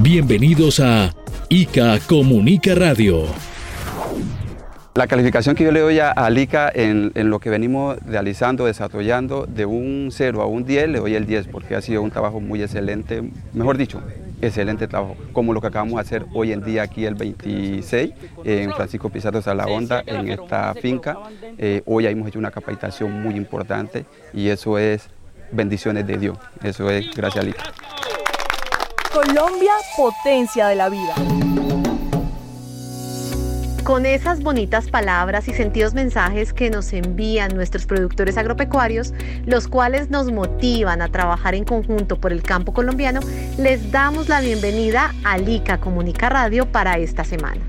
Bienvenidos a ICA Comunica Radio. La calificación que yo le doy a, ICA en, lo que venimos realizando, desarrollando, de un 0 a un 10, le doy el 10 porque ha sido un trabajo muy excelente, mejor dicho, excelente trabajo, como lo que acabamos de hacer hoy en día aquí el 26 en Francisco Pizarro Salahonda, en esta finca. Eh, hoy hemos hecho una capacitación muy importante y eso es bendiciones de Dios, eso es gracias a ICA. Colombia, potencia de la vida. Con esas bonitas palabras y sentidos mensajes que nos envían nuestros productores agropecuarios, los cuales nos motivan a trabajar en conjunto por el campo colombiano, les damos la bienvenida a Lica Comunica Radio para esta semana.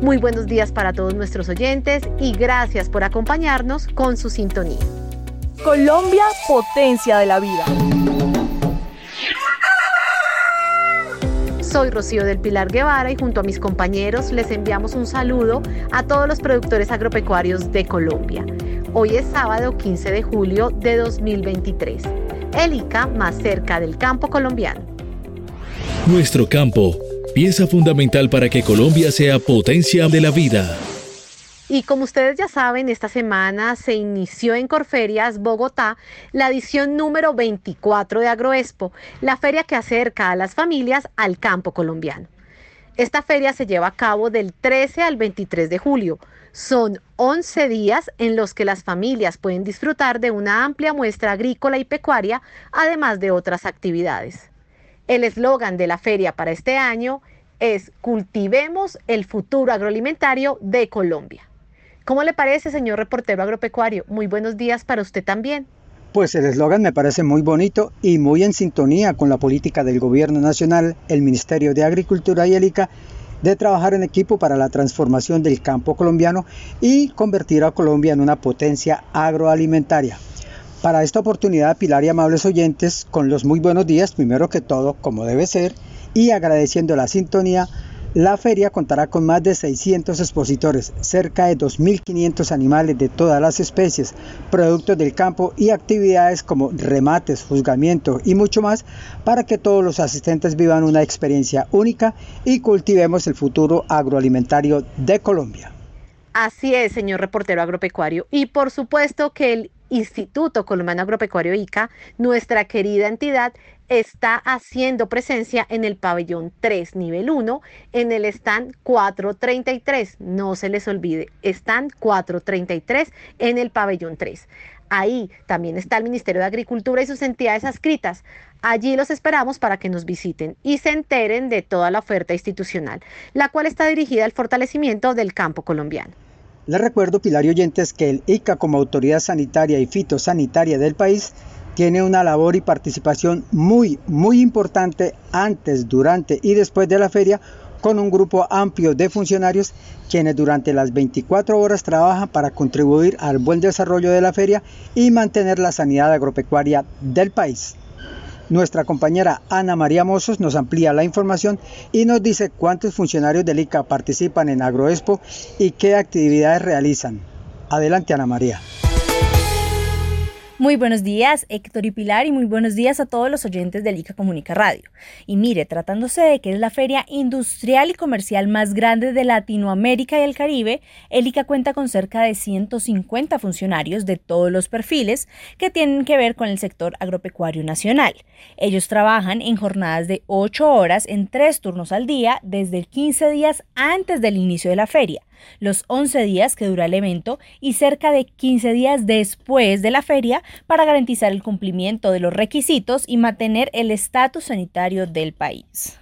Muy buenos días para todos nuestros oyentes y gracias por acompañarnos con su sintonía. Colombia, potencia de la vida. Soy Rocío del Pilar Guevara y junto a mis compañeros les enviamos un saludo a todos los productores agropecuarios de Colombia. Hoy es sábado 15 de julio de 2023. El ICA más cerca del campo colombiano. Nuestro campo, pieza fundamental para que Colombia sea potencia de la vida. Y como ustedes ya saben, esta semana se inició en Corferias, Bogotá, la edición número 24 de Agroexpo, la feria que acerca a las familias al campo colombiano. Esta feria se lleva a cabo del 13 al 23 de julio. Son 11 días en los que las familias pueden disfrutar de una amplia muestra agrícola y pecuaria, además de otras actividades. El eslogan de la feria para este año es Cultivemos el futuro agroalimentario de Colombia. ¿Cómo le parece, señor reportero agropecuario? Muy buenos días para usted también. Pues el eslogan me parece muy bonito y muy en sintonía con la política del Gobierno Nacional, el Ministerio de Agricultura y el de trabajar en equipo para la transformación del campo colombiano y convertir a Colombia en una potencia agroalimentaria. Para esta oportunidad, Pilar y amables oyentes, con los muy buenos días, primero que todo, como debe ser, y agradeciendo la sintonía, la feria contará con más de 600 expositores, cerca de 2.500 animales de todas las especies, productos del campo y actividades como remates, juzgamiento y mucho más para que todos los asistentes vivan una experiencia única y cultivemos el futuro agroalimentario de Colombia. Así es, señor reportero agropecuario. Y por supuesto que el Instituto Colombiano Agropecuario ICA, nuestra querida entidad, está haciendo presencia en el pabellón 3, nivel 1, en el stand 433. No se les olvide, stand 433 en el pabellón 3. Ahí también está el Ministerio de Agricultura y sus entidades adscritas. Allí los esperamos para que nos visiten y se enteren de toda la oferta institucional, la cual está dirigida al fortalecimiento del campo colombiano. Les recuerdo, Pilar y oyentes, que el ICA como autoridad sanitaria y fitosanitaria del país tiene una labor y participación muy, muy importante antes, durante y después de la feria con un grupo amplio de funcionarios quienes durante las 24 horas trabajan para contribuir al buen desarrollo de la feria y mantener la sanidad agropecuaria del país. Nuestra compañera Ana María Mozos nos amplía la información y nos dice cuántos funcionarios del ICA participan en Agroexpo y qué actividades realizan. Adelante Ana María. Muy buenos días, Héctor y Pilar, y muy buenos días a todos los oyentes del ICA Comunica Radio. Y mire, tratándose de que es la feria industrial y comercial más grande de Latinoamérica y el Caribe, el ICA cuenta con cerca de 150 funcionarios de todos los perfiles que tienen que ver con el sector agropecuario nacional. Ellos trabajan en jornadas de 8 horas en tres turnos al día desde el 15 días antes del inicio de la feria los 11 días que dura el evento y cerca de 15 días después de la feria para garantizar el cumplimiento de los requisitos y mantener el estatus sanitario del país.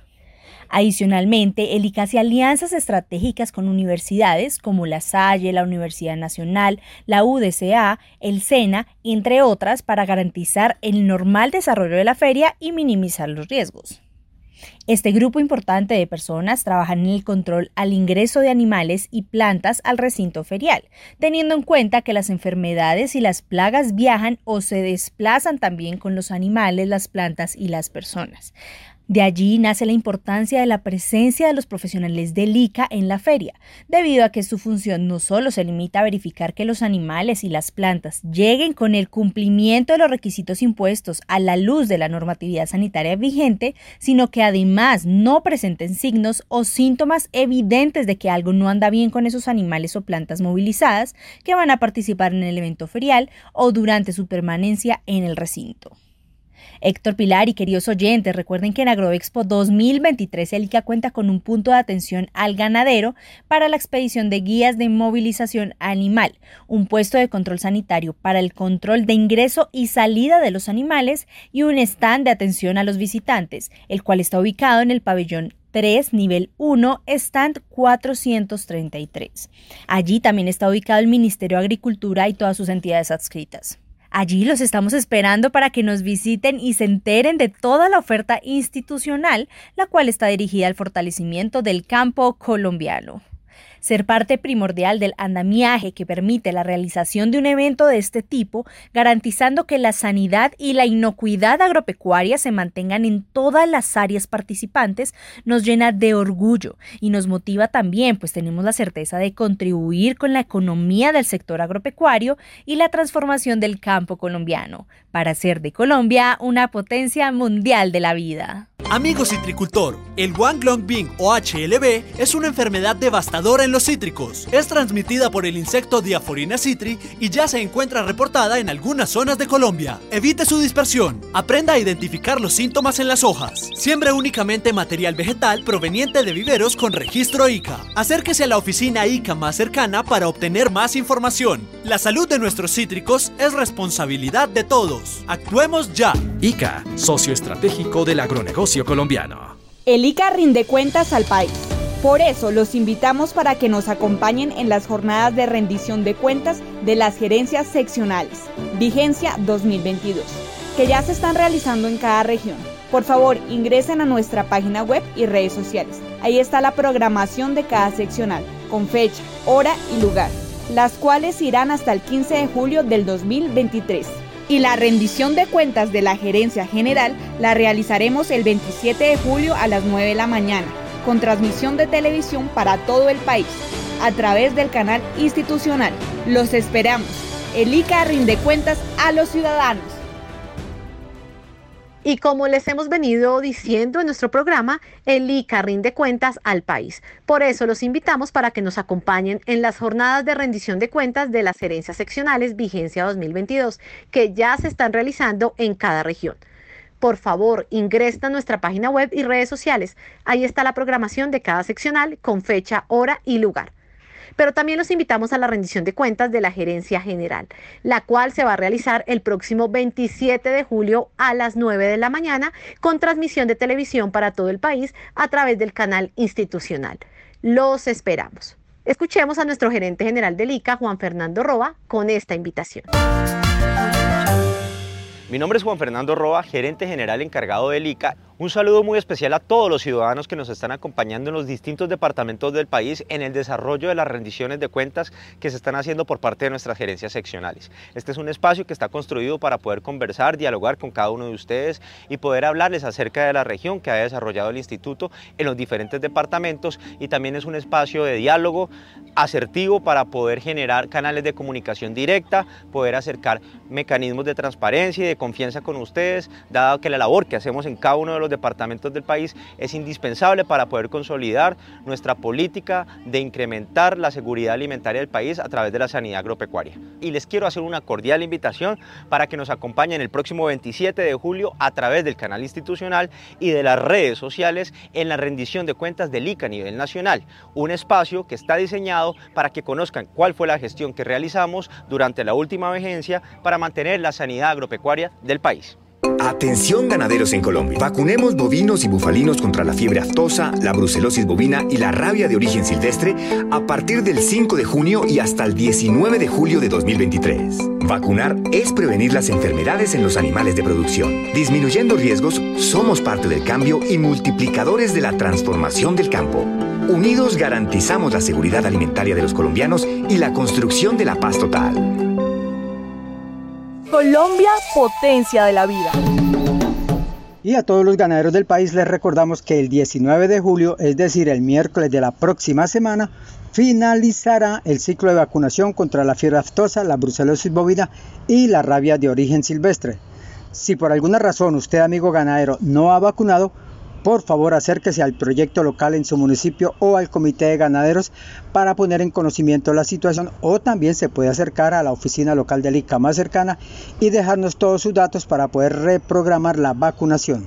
Adicionalmente, el ICA hace alianzas estratégicas con universidades como la Salle, la Universidad Nacional, la UDCA, el SENA, entre otras, para garantizar el normal desarrollo de la feria y minimizar los riesgos. Este grupo importante de personas trabajan en el control al ingreso de animales y plantas al recinto ferial, teniendo en cuenta que las enfermedades y las plagas viajan o se desplazan también con los animales, las plantas y las personas. De allí nace la importancia de la presencia de los profesionales del ICA en la feria, debido a que su función no solo se limita a verificar que los animales y las plantas lleguen con el cumplimiento de los requisitos impuestos a la luz de la normatividad sanitaria vigente, sino que además no presenten signos o síntomas evidentes de que algo no anda bien con esos animales o plantas movilizadas que van a participar en el evento ferial o durante su permanencia en el recinto. Héctor Pilar y queridos oyentes, recuerden que en Agroexpo 2023 el ICA cuenta con un punto de atención al ganadero para la expedición de guías de movilización animal, un puesto de control sanitario para el control de ingreso y salida de los animales y un stand de atención a los visitantes, el cual está ubicado en el pabellón 3, nivel 1, stand 433. Allí también está ubicado el Ministerio de Agricultura y todas sus entidades adscritas. Allí los estamos esperando para que nos visiten y se enteren de toda la oferta institucional, la cual está dirigida al fortalecimiento del campo colombiano ser parte primordial del andamiaje que permite la realización de un evento de este tipo, garantizando que la sanidad y la inocuidad agropecuaria se mantengan en todas las áreas participantes, nos llena de orgullo y nos motiva también, pues tenemos la certeza de contribuir con la economía del sector agropecuario y la transformación del campo colombiano, para hacer de Colombia una potencia mundial de la vida. Amigo citricultor, el Wanglong o HLB es una enfermedad devastadora en los cítricos. Es transmitida por el insecto Diaforina citri y ya se encuentra reportada en algunas zonas de Colombia. Evite su dispersión. Aprenda a identificar los síntomas en las hojas. Siembre únicamente material vegetal proveniente de viveros con registro ICA. Acérquese a la oficina ICA más cercana para obtener más información. La salud de nuestros cítricos es responsabilidad de todos. Actuemos ya. ICA, socio estratégico del agronegocio colombiano. El ICA rinde cuentas al país. Por eso los invitamos para que nos acompañen en las jornadas de rendición de cuentas de las gerencias seccionales, vigencia 2022, que ya se están realizando en cada región. Por favor, ingresen a nuestra página web y redes sociales. Ahí está la programación de cada seccional, con fecha, hora y lugar, las cuales irán hasta el 15 de julio del 2023 y la rendición de cuentas de la gerencia general la realizaremos el 27 de julio a las 9 de la mañana, con transmisión de televisión para todo el país, a través del canal institucional. Los esperamos. El ICA rinde cuentas a los ciudadanos. Y como les hemos venido diciendo en nuestro programa, el ICA rinde cuentas al país. Por eso los invitamos para que nos acompañen en las jornadas de rendición de cuentas de las herencias seccionales Vigencia 2022, que ya se están realizando en cada región. Por favor, ingresa a nuestra página web y redes sociales. Ahí está la programación de cada seccional con fecha, hora y lugar pero también los invitamos a la rendición de cuentas de la Gerencia General, la cual se va a realizar el próximo 27 de julio a las 9 de la mañana con transmisión de televisión para todo el país a través del canal institucional. Los esperamos. Escuchemos a nuestro gerente general del ICA, Juan Fernando Roa, con esta invitación. Mi nombre es Juan Fernando Roa, gerente general encargado del ICA un saludo muy especial a todos los ciudadanos que nos están acompañando en los distintos departamentos del país en el desarrollo de las rendiciones de cuentas que se están haciendo por parte de nuestras gerencias seccionales. Este es un espacio que está construido para poder conversar, dialogar con cada uno de ustedes y poder hablarles acerca de la región que ha desarrollado el instituto en los diferentes departamentos y también es un espacio de diálogo asertivo para poder generar canales de comunicación directa, poder acercar mecanismos de transparencia y de confianza con ustedes, dado que la labor que hacemos en cada uno de los departamentos del país es indispensable para poder consolidar nuestra política de incrementar la seguridad alimentaria del país a través de la sanidad agropecuaria. Y les quiero hacer una cordial invitación para que nos acompañen el próximo 27 de julio a través del canal institucional y de las redes sociales en la rendición de cuentas del ICA a nivel nacional, un espacio que está diseñado para que conozcan cuál fue la gestión que realizamos durante la última vigencia para mantener la sanidad agropecuaria del país. Atención ganaderos en Colombia. Vacunemos bovinos y bufalinos contra la fiebre aftosa, la brucelosis bovina y la rabia de origen silvestre a partir del 5 de junio y hasta el 19 de julio de 2023. Vacunar es prevenir las enfermedades en los animales de producción. Disminuyendo riesgos, somos parte del cambio y multiplicadores de la transformación del campo. Unidos garantizamos la seguridad alimentaria de los colombianos y la construcción de la paz total. Colombia, potencia de la vida. Y a todos los ganaderos del país les recordamos que el 19 de julio, es decir, el miércoles de la próxima semana, finalizará el ciclo de vacunación contra la fiebre aftosa, la brucelosis bovina y la rabia de origen silvestre. Si por alguna razón usted, amigo ganadero, no ha vacunado, por favor acérquese al proyecto local en su municipio o al comité de ganaderos para poner en conocimiento la situación o también se puede acercar a la oficina local del ICA más cercana y dejarnos todos sus datos para poder reprogramar la vacunación.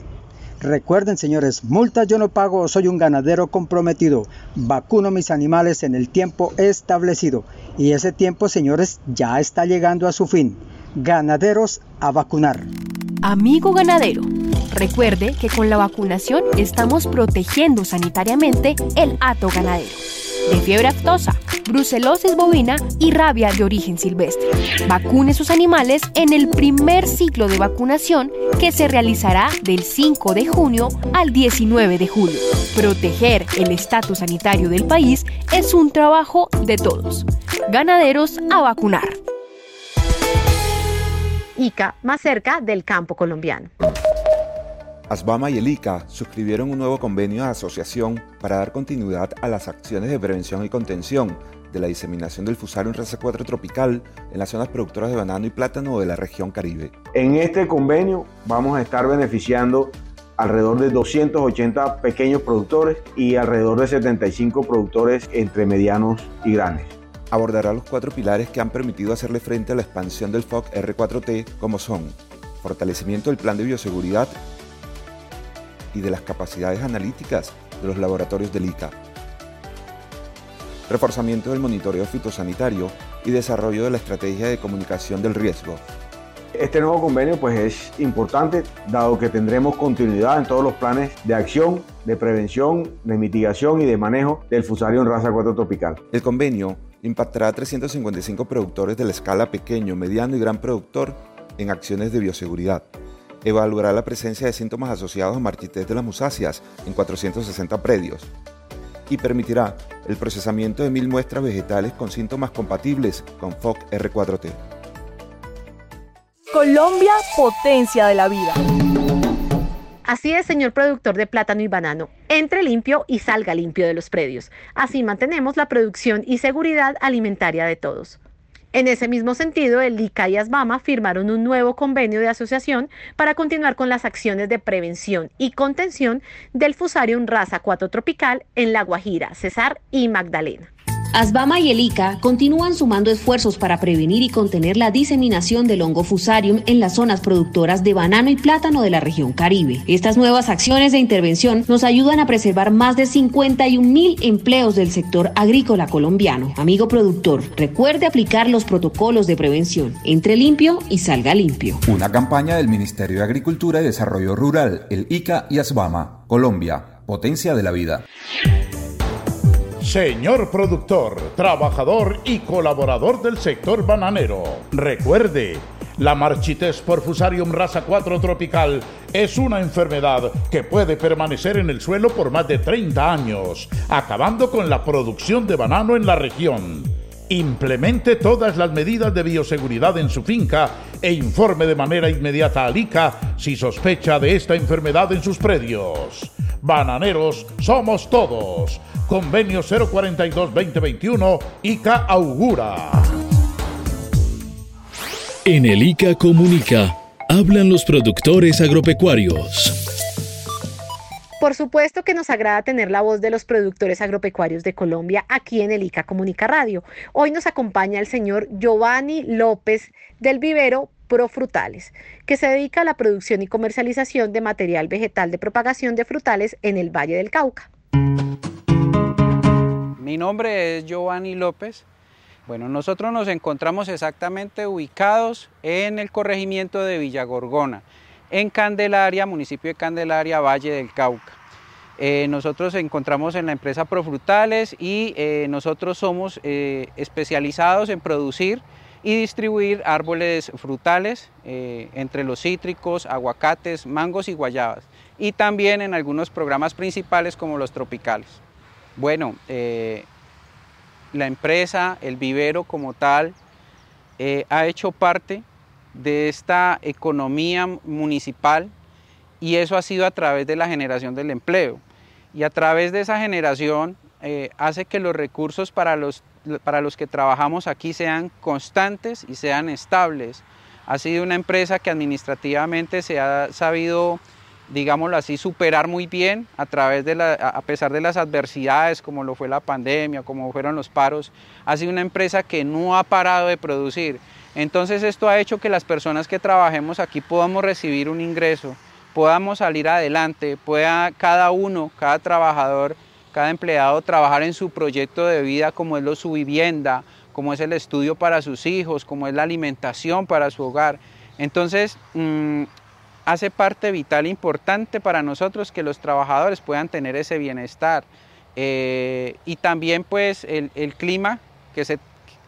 Recuerden señores, multas yo no pago, soy un ganadero comprometido, vacuno mis animales en el tiempo establecido y ese tiempo señores ya está llegando a su fin. Ganaderos a vacunar. Amigo ganadero, recuerde que con la vacunación estamos protegiendo sanitariamente el hato ganadero de fiebre aftosa, brucelosis bovina y rabia de origen silvestre. Vacune sus animales en el primer ciclo de vacunación que se realizará del 5 de junio al 19 de julio. Proteger el estatus sanitario del país es un trabajo de todos. Ganaderos a vacunar. ICA más cerca del campo colombiano. ASBAMA y el ICA suscribieron un nuevo convenio de asociación para dar continuidad a las acciones de prevención y contención de la diseminación del Fusarium raza 4 tropical en las zonas productoras de banano y plátano de la región Caribe. En este convenio vamos a estar beneficiando alrededor de 280 pequeños productores y alrededor de 75 productores entre medianos y grandes abordará los cuatro pilares que han permitido hacerle frente a la expansión del FOC R4T, como son fortalecimiento del plan de bioseguridad y de las capacidades analíticas de los laboratorios del ICA, reforzamiento del monitoreo fitosanitario y desarrollo de la estrategia de comunicación del riesgo. Este nuevo convenio pues es importante dado que tendremos continuidad en todos los planes de acción, de prevención, de mitigación y de manejo del Fusarium raza 4 tropical. El convenio impactará a 355 productores de la escala pequeño, mediano y gran productor en acciones de bioseguridad. Evaluará la presencia de síntomas asociados a marchitez de las musáceas en 460 predios y permitirá el procesamiento de mil muestras vegetales con síntomas compatibles con FOC R4T. Colombia, potencia de la vida. Así es, señor productor de plátano y banano, entre limpio y salga limpio de los predios. Así mantenemos la producción y seguridad alimentaria de todos. En ese mismo sentido, el ICA y ASBAMA firmaron un nuevo convenio de asociación para continuar con las acciones de prevención y contención del Fusarium raza 4 tropical en La Guajira, Cesar y Magdalena. Asbama y el ICA continúan sumando esfuerzos para prevenir y contener la diseminación del hongo fusarium en las zonas productoras de banano y plátano de la región Caribe. Estas nuevas acciones de intervención nos ayudan a preservar más de 51 mil empleos del sector agrícola colombiano. Amigo productor, recuerde aplicar los protocolos de prevención. Entre limpio y salga limpio. Una campaña del Ministerio de Agricultura y Desarrollo Rural, el ICA y Asbama, Colombia, potencia de la vida. Señor productor, trabajador y colaborador del sector bananero, recuerde, la marchitez por Fusarium raza 4 tropical es una enfermedad que puede permanecer en el suelo por más de 30 años, acabando con la producción de banano en la región. Implemente todas las medidas de bioseguridad en su finca e informe de manera inmediata al ICA si sospecha de esta enfermedad en sus predios. Bananeros somos todos. Convenio 042-2021, ICA augura. En el ICA Comunica, hablan los productores agropecuarios. Por supuesto que nos agrada tener la voz de los productores agropecuarios de Colombia aquí en el ICA Comunica Radio. Hoy nos acompaña el señor Giovanni López del vivero Profrutales, que se dedica a la producción y comercialización de material vegetal de propagación de frutales en el Valle del Cauca. Mi nombre es Giovanni López. Bueno, nosotros nos encontramos exactamente ubicados en el corregimiento de Villagorgona, en Candelaria, municipio de Candelaria, Valle del Cauca. Eh, nosotros encontramos en la empresa Profrutales y eh, nosotros somos eh, especializados en producir y distribuir árboles frutales entre los cítricos, aguacates, mangos y guayabas y también en algunos programas principales como los tropicales. Bueno, la empresa, el vivero como tal, ha hecho parte de esta economía municipal y eso ha sido a través de la generación del empleo y a través de esa generación eh, hace que los recursos para los, para los que trabajamos aquí sean constantes y sean estables. Ha sido una empresa que administrativamente se ha sabido, digámoslo así, superar muy bien a, través de la, a pesar de las adversidades como lo fue la pandemia, como fueron los paros. Ha sido una empresa que no ha parado de producir. Entonces esto ha hecho que las personas que trabajemos aquí podamos recibir un ingreso podamos salir adelante, pueda cada uno, cada trabajador, cada empleado trabajar en su proyecto de vida como es lo, su vivienda, como es el estudio para sus hijos, como es la alimentación para su hogar. Entonces, mm, hace parte vital e importante para nosotros que los trabajadores puedan tener ese bienestar. Eh, y también pues el, clima que se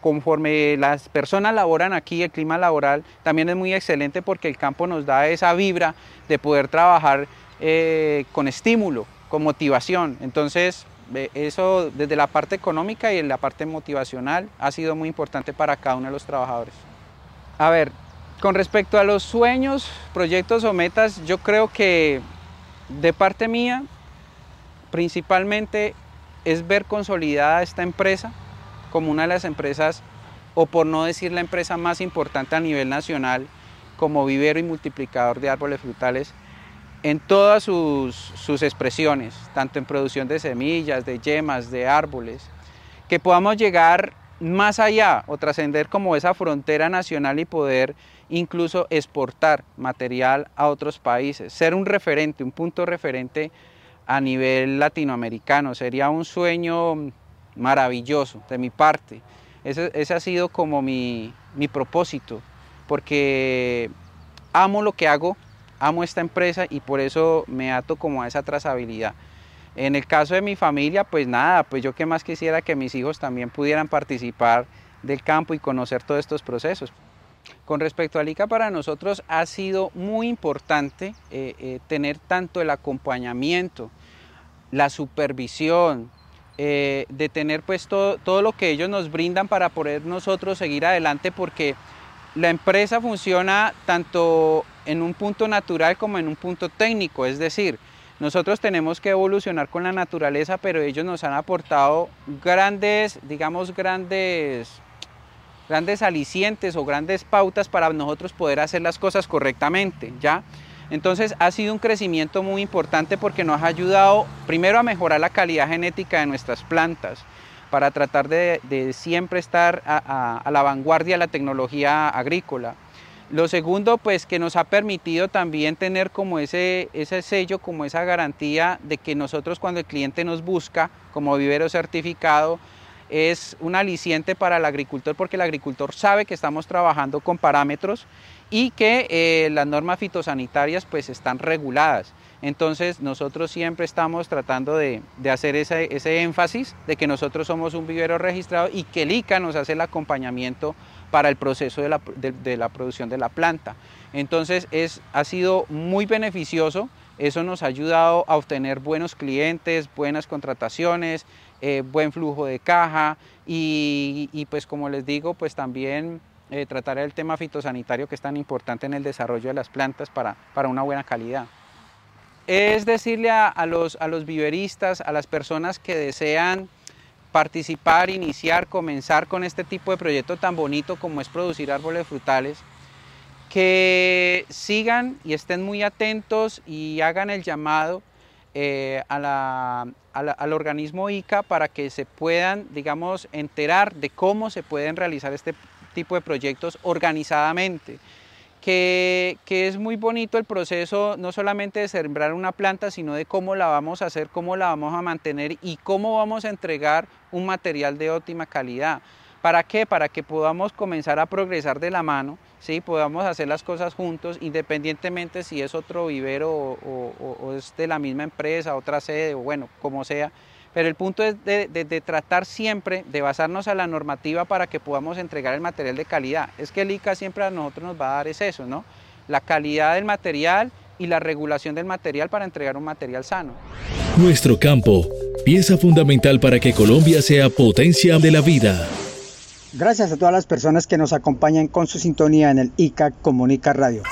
conforme las personas laboran aquí, el clima laboral también es muy excelente porque el campo nos da esa vibra de poder trabajar eh, con estímulo, con motivación. Entonces, eso desde la parte económica y en la parte motivacional ha sido muy importante para cada uno de los trabajadores. A ver, con respecto a los sueños, proyectos o metas, yo creo que de parte mía, principalmente es ver consolidada esta empresa, como una de las empresas, o por no decir la empresa más importante a nivel nacional, como vivero y multiplicador de árboles frutales, en todas sus, sus expresiones, tanto en producción de semillas, de yemas, de árboles, que podamos llegar más allá o trascender como esa frontera nacional y poder incluso exportar material a otros países, ser un referente, un punto referente a nivel latinoamericano. Sería un sueño maravilloso de mi parte. Ese, ese ha sido como mi, mi, propósito, porque amo lo que hago, amo esta empresa y por eso me ato como a esa trazabilidad. En el caso de mi familia, pues nada, pues yo que más quisiera que mis hijos también pudieran participar del campo y conocer todos estos procesos. Con respecto al ICA, para nosotros ha sido muy importante eh, eh, tener tanto el acompañamiento, la supervisión, eh, de tener pues todo, todo lo que ellos nos brindan para poder nosotros seguir adelante porque la empresa funciona tanto en un punto natural como en un punto técnico, es decir, nosotros tenemos que evolucionar con la naturaleza, pero ellos nos han aportado grandes, digamos, grandes, grandes alicientes o grandes pautas para nosotros poder hacer las cosas correctamente, ¿ya? Entonces ha sido un crecimiento muy importante porque nos ha ayudado primero a mejorar la calidad genética de nuestras plantas para tratar de, siempre estar a, la vanguardia de la tecnología agrícola. Lo segundo, pues que nos ha permitido también tener como ese, ese sello, como esa garantía de que nosotros cuando el cliente nos busca como vivero certificado, es un aliciente para el agricultor porque el agricultor sabe que estamos trabajando con parámetros y que eh, las normas fitosanitarias pues están reguladas. Entonces nosotros siempre estamos tratando de, hacer ese, énfasis de que nosotros somos un vivero registrado y que el ICA nos hace el acompañamiento para el proceso de la, producción de la planta. Entonces es, ha sido muy beneficioso, eso nos ha ayudado a obtener buenos clientes, buenas contrataciones, eh, buen flujo de caja y, y pues como les digo, pues también eh, tratar el tema fitosanitario que es tan importante en el desarrollo de las plantas para, para una buena calidad. Es decirle a, los, a los viveristas, a las personas que desean participar, iniciar, comenzar con este tipo de proyecto tan bonito como es producir árboles frutales, que sigan y estén muy atentos y hagan el llamado eh, al organismo ICA para que se puedan, digamos, enterar de cómo se pueden realizar este tipo de proyectos organizadamente. Que, que, es muy bonito el proceso no solamente de sembrar una planta, sino de cómo la vamos a hacer, cómo la vamos a mantener y cómo vamos a entregar un material de óptima calidad. ¿Para qué? Para que podamos comenzar a progresar de la mano, ¿sí? podamos hacer las cosas juntos, independientemente si es otro vivero o, es de la misma empresa, otra sede, o bueno, como sea. Pero el punto es de, tratar siempre de basarnos a la normativa para que podamos entregar el material de calidad. Es que el ICA siempre a nosotros nos va a dar es eso, ¿no? La calidad del material y la regulación del material para entregar un material sano. Nuestro campo, pieza fundamental para que Colombia sea potencia de la vida. Gracias a todas las personas que nos acompañan con su sintonía en el ICA Comunica Radio.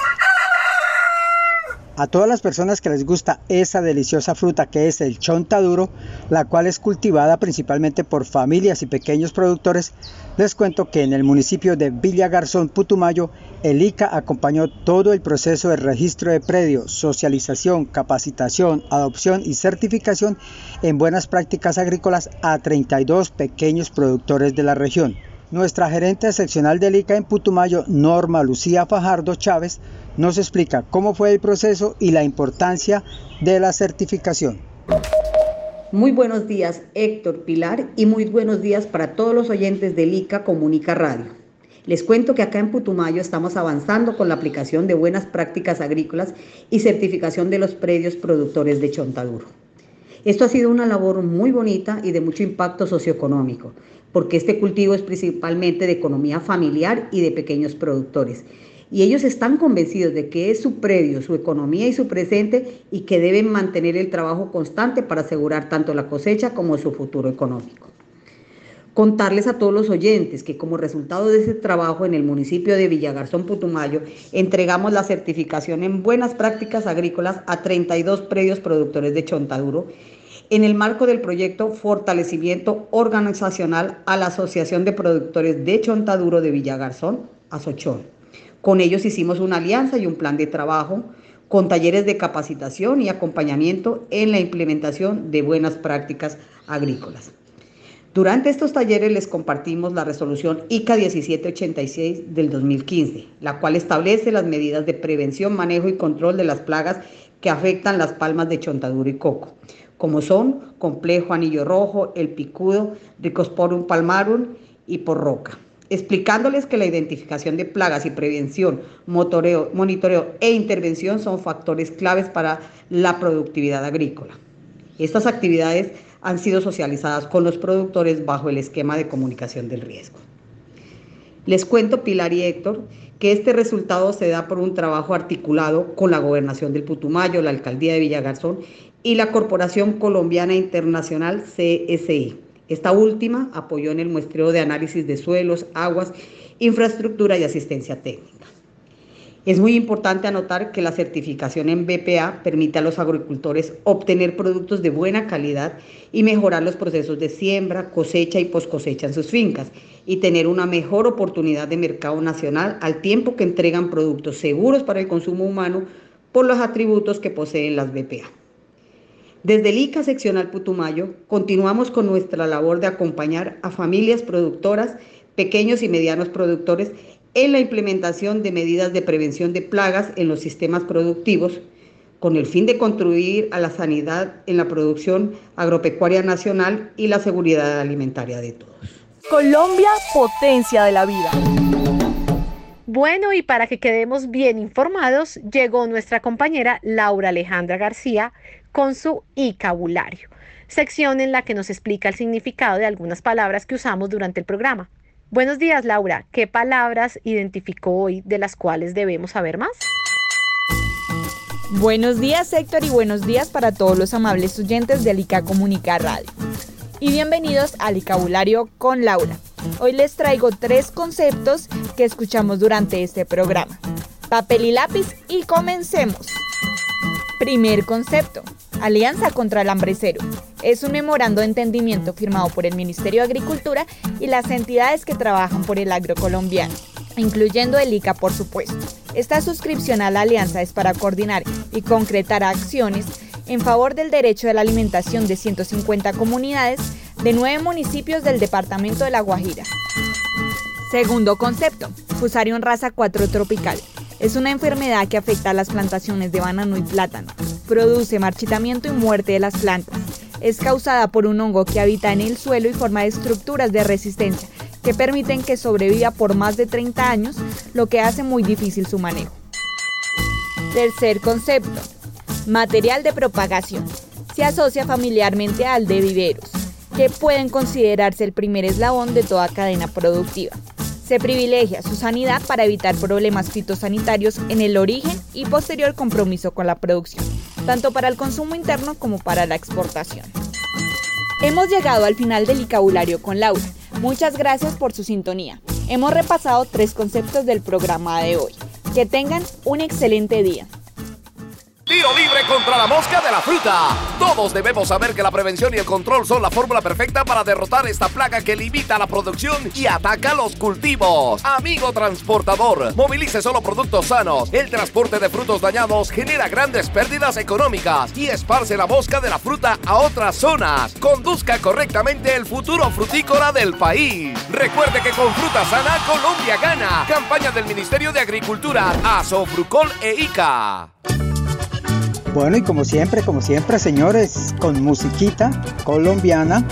A todas las personas que les gusta esa deliciosa fruta que es el chontaduro, la cual es cultivada principalmente por familias y pequeños productores, les cuento que en el municipio de Villa Garzón, Putumayo, el ICA acompañó todo el proceso de registro de predios, socialización, capacitación, adopción y certificación en buenas prácticas agrícolas a 32 pequeños productores de la región. Nuestra gerente seccional del ICA en Putumayo, Norma Lucía Fajardo Chávez, nos explica cómo fue el proceso y la importancia de la certificación. Muy buenos días Héctor Pilar y muy buenos días para todos los oyentes del ICA Comunica Radio. Les cuento que acá en Putumayo estamos avanzando con la aplicación de buenas prácticas agrícolas y certificación de los predios productores de Chontaduro. Esto ha sido una labor muy bonita y de mucho impacto socioeconómico, porque este cultivo es principalmente de economía familiar y de pequeños productores. Y ellos están convencidos de que es su predio, su economía y su presente y que deben mantener el trabajo constante para asegurar tanto la cosecha como su futuro económico. Contarles a todos los oyentes que como resultado de ese trabajo en el municipio de Villagarzón Putumayo entregamos la certificación en buenas prácticas agrícolas a 32 predios productores de chontaduro en el marco del proyecto Fortalecimiento Organizacional a la Asociación de Productores de Chontaduro de Villagarzón, ASOCHON. Con ellos hicimos una alianza y un plan de trabajo con talleres de capacitación y acompañamiento en la implementación de buenas prácticas agrícolas. Durante estos talleres les compartimos la resolución ICA 1786 del 2015, la cual establece las medidas de prevención, manejo y control de las plagas que afectan las palmas de chontaduro y coco, como son complejo anillo rojo, el picudo, Ricosporum palmarum y porroca explicándoles que la identificación de plagas y prevención, monitoreo e intervención son factores claves para la productividad agrícola. Estas actividades han sido socializadas con los productores bajo el esquema de comunicación del riesgo. Les cuento, Pilar y Héctor, que este resultado se da por un trabajo articulado con la Gobernación del Putumayo, la Alcaldía de Villagarzón y la Corporación Colombiana Internacional CSI esta última apoyó en el muestreo de análisis de suelos, aguas, infraestructura y asistencia técnica. Es muy importante anotar que la certificación en BPA permite a los agricultores obtener productos de buena calidad y mejorar los procesos de siembra, cosecha y poscosecha en sus fincas y tener una mejor oportunidad de mercado nacional al tiempo que entregan productos seguros para el consumo humano por los atributos que poseen las BPA. Desde el ICA seccional Putumayo continuamos con nuestra labor de acompañar a familias productoras, pequeños y medianos productores en la implementación de medidas de prevención de plagas en los sistemas productivos con el fin de contribuir a la sanidad en la producción agropecuaria nacional y la seguridad alimentaria de todos. Colombia, potencia de la vida. Bueno, y para que quedemos bien informados, llegó nuestra compañera Laura Alejandra García con su vocabulario, sección en la que nos explica el significado de algunas palabras que usamos durante el programa. Buenos días, Laura. ¿Qué palabras identificó hoy de las cuales debemos saber más? Buenos días, Héctor, y buenos días para todos los amables oyentes de ICA Comunica Radio. Y bienvenidos al vocabulario con Laura. Hoy les traigo tres conceptos que escuchamos durante este programa. Papel y lápiz y comencemos. Primer concepto, Alianza contra el Hambre Cero. Es un memorando de entendimiento firmado por el Ministerio de Agricultura y las entidades que trabajan por el agro colombiano, incluyendo el ICA por supuesto. Esta suscripción a la alianza es para coordinar y concretar acciones en favor del derecho de la alimentación de 150 comunidades de nueve municipios del departamento de La Guajira. Segundo concepto, Fusarium raza 4 tropical. Es una enfermedad que afecta a las plantaciones de banano y plátano. Produce marchitamiento y muerte de las plantas. Es causada por un hongo que habita en el suelo y forma estructuras de resistencia que permiten que sobreviva por más de 30 años, lo que hace muy difícil su manejo. Tercer concepto, material de propagación. Se asocia familiarmente al de viveros, que pueden considerarse el primer eslabón de toda cadena productiva. Se privilegia su sanidad para evitar problemas fitosanitarios en el origen y posterior compromiso con la producción, tanto para el consumo interno como para la exportación. Hemos llegado al final del vocabulario con Laura. Muchas gracias por su sintonía. Hemos repasado tres conceptos del programa de hoy. Que tengan un excelente día. Tiro libre contra la mosca de la fruta. Todos debemos saber que la prevención y el control son la fórmula perfecta para derrotar esta plaga que limita la producción y ataca los cultivos. Amigo transportador, movilice solo productos sanos. El transporte de frutos dañados genera grandes pérdidas económicas y esparce la mosca de la fruta a otras zonas. Conduzca correctamente el futuro frutícola del país. Recuerde que con fruta sana Colombia gana. Campaña del Ministerio de Agricultura, Asofrucol e ICA. Bueno, y como siempre, como siempre, señores, con musiquita colombiana,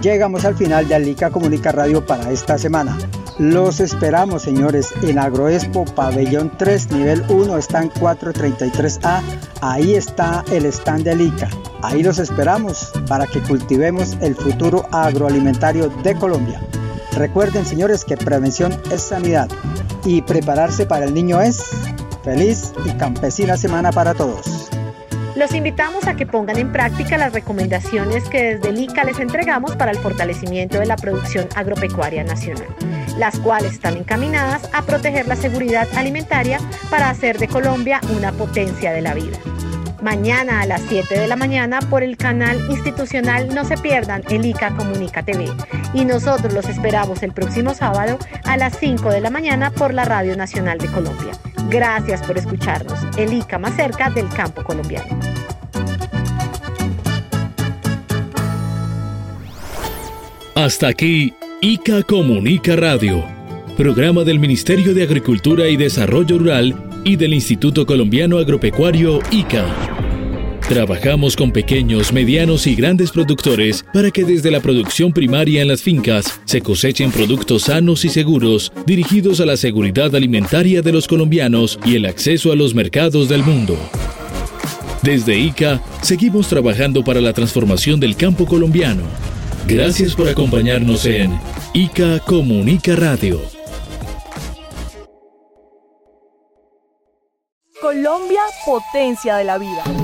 llegamos al final de Alica Comunica Radio para esta semana. Los esperamos, señores, en Agroexpo Pabellón 3, nivel 1, están 433A. Ahí está el stand de Alica. Ahí los esperamos para que cultivemos el futuro agroalimentario de Colombia. Recuerden, señores, que prevención es sanidad y prepararse para el niño es Feliz y campesina semana para todos. Los invitamos a que pongan en práctica las recomendaciones que desde el ICA les entregamos para el fortalecimiento de la producción agropecuaria nacional, las cuales están encaminadas a proteger la seguridad alimentaria para hacer de Colombia una potencia de la vida. Mañana a las 7 de la mañana por el canal institucional No se pierdan el ICA Comunica TV. Y nosotros los esperamos el próximo sábado a las 5 de la mañana por la Radio Nacional de Colombia. Gracias por escucharnos. El ICA más cerca del campo colombiano. Hasta aquí, ICA Comunica Radio, programa del Ministerio de Agricultura y Desarrollo Rural y del Instituto Colombiano Agropecuario ICA. Trabajamos con pequeños, medianos y grandes productores para que desde la producción primaria en las fincas se cosechen productos sanos y seguros dirigidos a la seguridad alimentaria de los colombianos y el acceso a los mercados del mundo. Desde ICA seguimos trabajando para la transformación del campo colombiano. Gracias por acompañarnos en ICA Comunica Radio. Colombia, potencia de la vida.